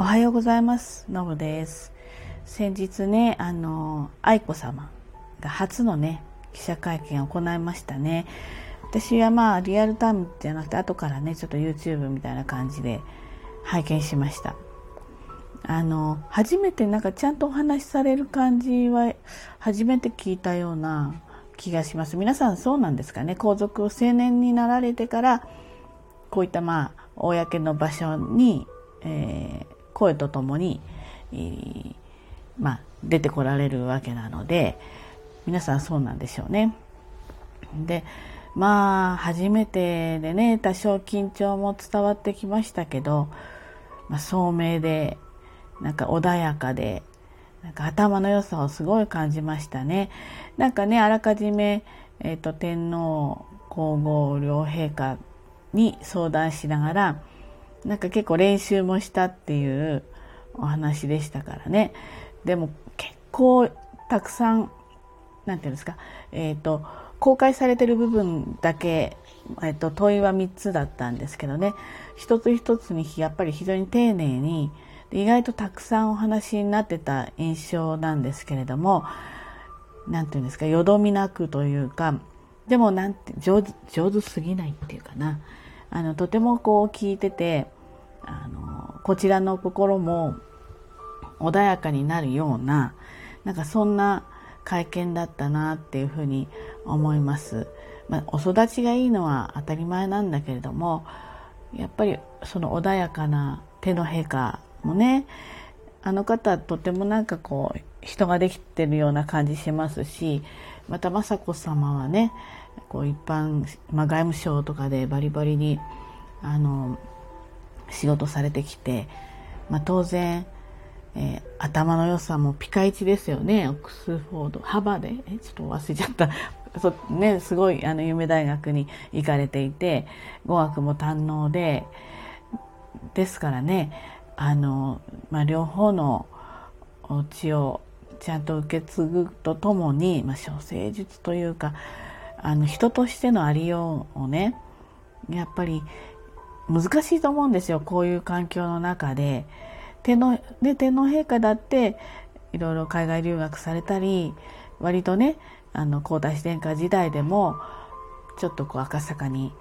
おはようございます。のぶです。先日ねあの愛子様が初のね記者会見を行いましたね。私はまあリアルタイムじゃなくて後からねちょっと YouTube みたいな感じで拝見しました。あの初めてなんかちゃんとお話しされる感じは初めて聞いたような気がします。皆さんそうなんですかね？皇族を青年になられてからこういったまあ公の場所に、えー、声とともに、えー、まあ、出てこられるわけなので皆さんそうなんでしょうね。でまあ初めてでね多少緊張も伝わってきましたけど、まあ、聡明でなんか穏やかでなんか頭の良さをすごい感じましたね。なんかねあらかじめ、えーと、天皇皇后両陛下に相談しながらなんか結構練習もしたっていうお話でしたからね。でも結構たくさん何て言うんですかえっ、ー、と公開されてる部分だけ、えーと、問いは3つだったんですけどね。一つ一つにやっぱり非常に丁寧に意外とたくさんお話になってた印象なんですけれども何て言うんですかよどみなくというかでもなんて上手上手すぎないっていうかな。あのとてもこう聞いててあのこちらの心も穏やかになるようななんかそんな会見だったなっていうふうに思います。まあ、お育ちがいいのは当たり前なんだけれどもやっぱりその穏やかな手の陛下もねあの方とてもなんかこう人ができてるような感じしますしまた雅子さまはねこう一般、まあ、外務省とかでバリバリにあの仕事されてきて、まあ、当然、えー、頭の良さもピカイチですよね。オックスフォードハバで。えちょっと忘れちゃった。そ、ね、すごいあの有名大学に行かれていて語学も堪能でですからねあの、まあ、両方の血をちゃんと受け継ぐとともに、まあ、処世術というかあの人としてのありようをねやっぱり難しいと思うんですよこういう環境の中で天皇で天皇陛下だっていろいろ海外留学されたり割とねあの皇太子殿下時代でもちょっとこう赤坂に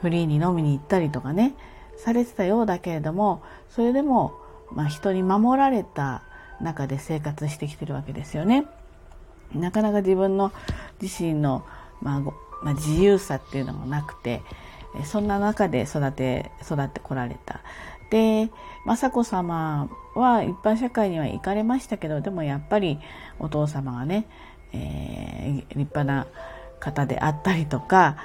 フリーに飲みに行ったりとかねされてたようだけれどもそれでも、まあ、人に守られた中で生活してきてるわけですよね。なかなか自分の自身のまあ、まあ、自由さっていうのもなくてそんな中で育て育ってこられた。で雅子さまは一般社会には行かれましたけどでもやっぱりお父様がね、えー、立派な方であったりとか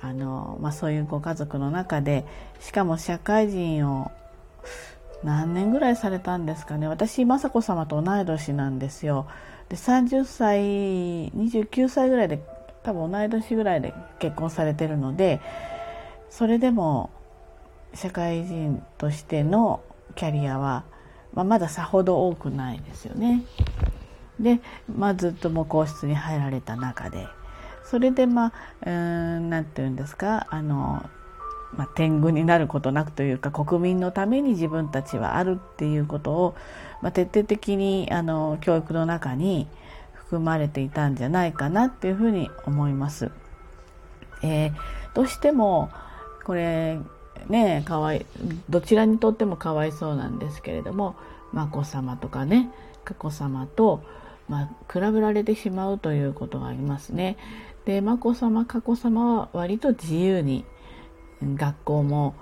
あの、まあ、そういうご家族の中でしかも社会人を何年ぐらいされたんですかね私雅子さまと同い年なんですよ。で30歳29歳ぐらいで多分同い年ぐらいで結婚されてるのでそれでも社会人としてのキャリアは、まあ、まださほど多くないですよね。で、まあ、ずっともう皇室に入られた中でそれでまあ何て言うんですか？あの、まあ、天狗になることなくというか国民のために自分たちはあるっていうことを、まあ、徹底的にあの教育の中に含まれていたんじゃないかなっていうふうに思います。えー、どうしてもこれねかわいどちらにとってもかわいそうなんですけれども眞子さまとかね佳子さまと、まあ、比べられてしまうということがありますね。で眞子さま佳子さまは割と自由に学校も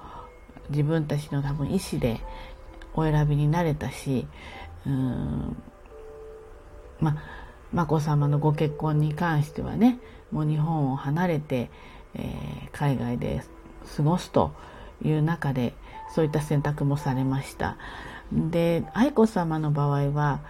自分たちの多分意思でお選びになれたしうんまあ眞子さまのご結婚に関してはねもう日本を離れて、えー、海外で過ごすという中でそういった選択もされました。で愛子さまの場合は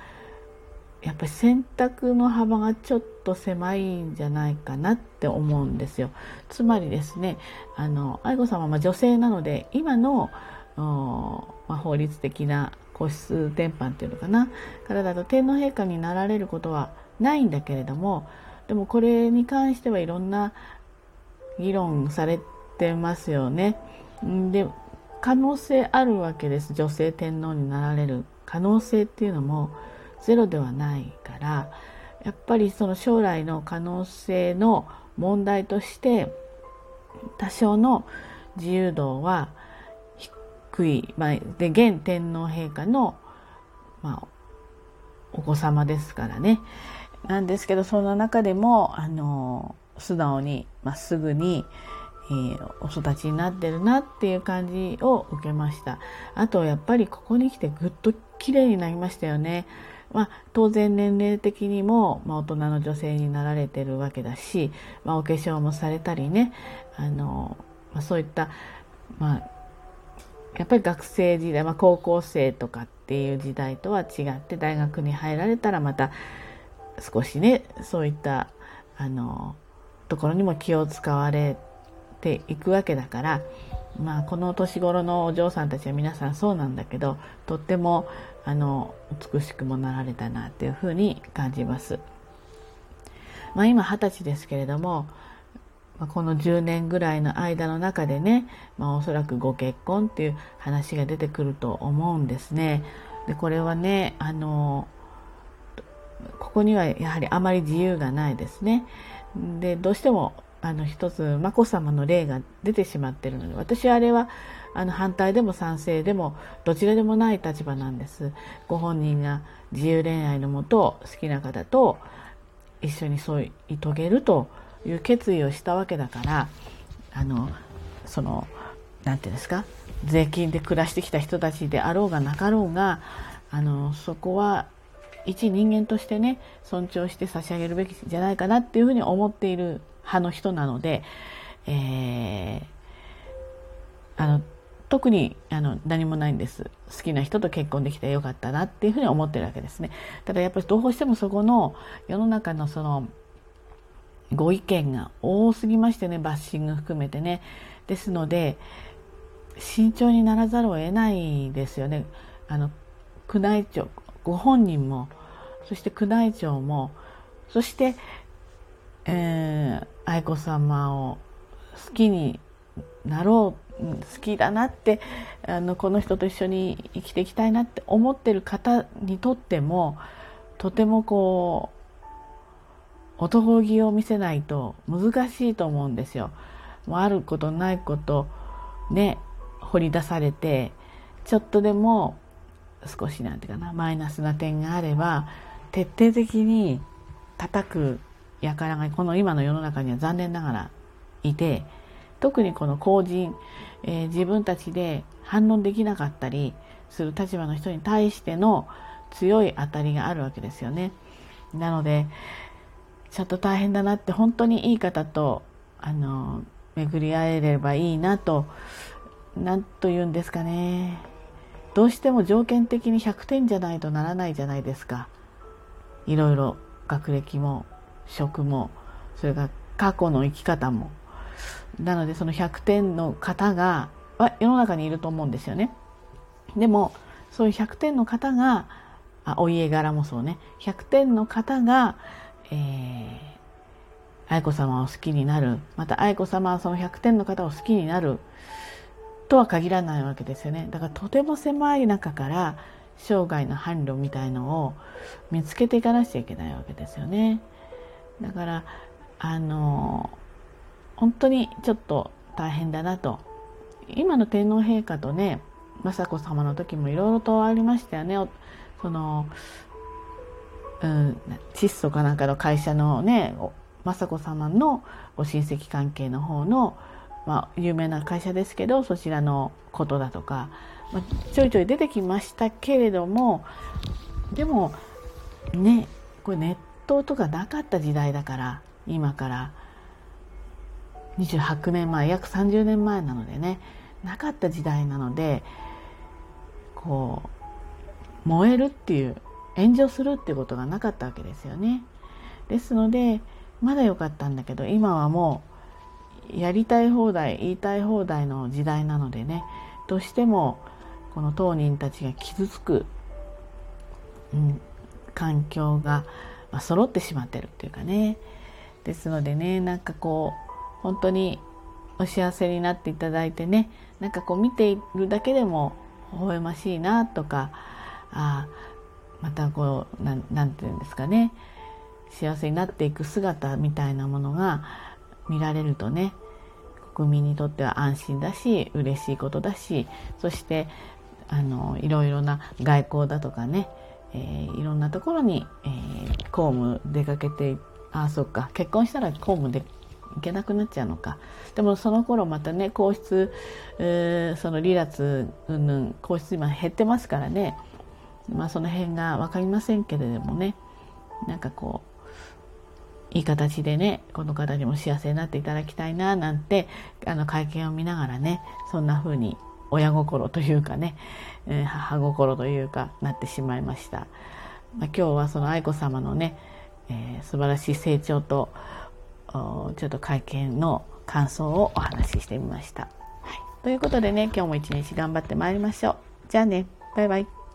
やっぱり選択の幅がちょっと狭いんじゃないかなって思うんですよ。つまりですねあの愛子さまは女性なので今の、まあ、法律的な皇室典範っていうのかな。からだと天皇陛下になられることはないんだけれどもでもこれに関してはいろんな議論されてますよね。で可能性あるわけです。女性天皇になられる可能性っていうのもゼロではないからやっぱりその将来の可能性の問題として多少の自由度は低い、まあ、で現天皇陛下の、まあ、お子様ですからね。なんですけどその中でもあの素直にまっすぐに、えー、お育ちになってるなっていう感じを受けました。あとやっぱりここに来てぐっと綺麗になりましたよね。まあ、当然年齢的にも、まあ、大人の女性になられてるわけだし、まあ、お化粧もされたりね。あの、まあ、そういった、まあ、やっぱり学生時代、まあ、高校生とかっていう時代とは違って大学に入られたらまた少しねそういったあのところにも気を使われてていくわけだからまあこの年頃のお嬢さんたちは皆さんそうなんだけどとってもあの美しくもなられたなっていうふうに感じます。まあ、今二十歳ですけれどもこの10年ぐらいの間の中でね、まあ、おそらくご結婚っていう話が出てくると思うんですね。でこれはねあのここにはやはりあまり自由がないですね。でどうしてもあの一つ眞子さまの例が出てしまってるので私はあれはあの反対でも賛成でもどちらでもない立場なんです。ご本人が自由恋愛のもと好きな方と一緒にそうい遂げるという決意をしたわけだからあのその何て言うんですか税金で暮らしてきた人たちであろうがなかろうがあのそこは一人間としてね尊重して差し上げるべきじゃないかなっていうふうに思っている派の人なので、えー、あの特にあの何もないんです。好きな人と結婚できてよかったなっていうふうに思ってるわけですね。ただやっぱりどうしてもそこの世の中のそのご意見が多すぎましてねバッシング含めてね。ですので慎重にならざるを得ないですよね。あの宮内庁ご本人もそして宮内庁もそして、えー、愛子さまを好きになろう好きだなってあのこの人と一緒に生きていきたいなって思ってる方にとってもとてもこう男気を見せないと難しいと思うんですよ。もうあることないことね掘り出されてちょっとでも少しなんていうかなマイナスな点があれば徹底的に叩く輩がこの今の世の中には残念ながらいて特にこの公人、えー、自分たちで反論できなかったりする立場の人に対しての強い当たりがあるわけですよね。なのでちょっと大変だなって本当にいい方とあの巡り合えればいいなと何と言うんですかね。どうしても条件的に100点じゃないとならないじゃないですか。いろいろ学歴も職もそれから過去の生き方も。なのでその100点の方が世の中にいると思うんですよね。でもそういう100点の方があお家柄もそうね。100点の方がえー、愛子さまを好きになる。また愛子さまはその100点の方を好きになる。とは限らないわけですよね。だからとても狭い中から生涯の伴侶みたいのを見つけていかなくちゃいけないわけですよね。だからあの本当にちょっと大変だなと。今の天皇陛下とね雅子さまの時もいろいろとありましたよね。そのうん、窒素かなんかの会社のね雅子さまのご親戚関係の方の、まあ、有名な会社ですけどそちらのことだとか、まあ、ちょいちょい出てきましたけれどもでもねこれネットとかなかった時代だから今から28年前約30年前なのでねなかった時代なのでこう燃えるっていう炎上するっていうことがなかったわけですよね。ですのでまだ良かったんだけど今はもうやりたい放題言いたい放題の時代なのでねどうしてもこの当人たちが傷つく、うん、環境が、まあ、揃ってしまってるっていうかね。ですのでねなんかこう本当にお幸せになっていただいてねなんかこう見ているだけでも微笑ましいなとかあまたこうななんていうんですかね。幸せになっていく姿みたいなものが見られるとね国民にとっては安心だし嬉しいことだしそしてあのいろいろな外交だとかね、えー、いろんなところに、えー、公務出かけてあそっか。結婚したら公務で行けなくなっちゃうのか。でもその頃またね皇室、えー、その離脱うんぬん皇室今減ってますからね。まあその辺が分かりませんけれどもね。なんかこういい形でねこの方にも幸せになっていただきたいななんてあの会見を見ながらねそんな風に親心というかね、え、母心というかなってしまいました、まあ、今日はその愛子さまのね、えー、素晴らしい成長とちょっと会見の感想をお話ししてみました、はい、ということでね今日も一日頑張ってまいりましょう。じゃあね。バイバイ。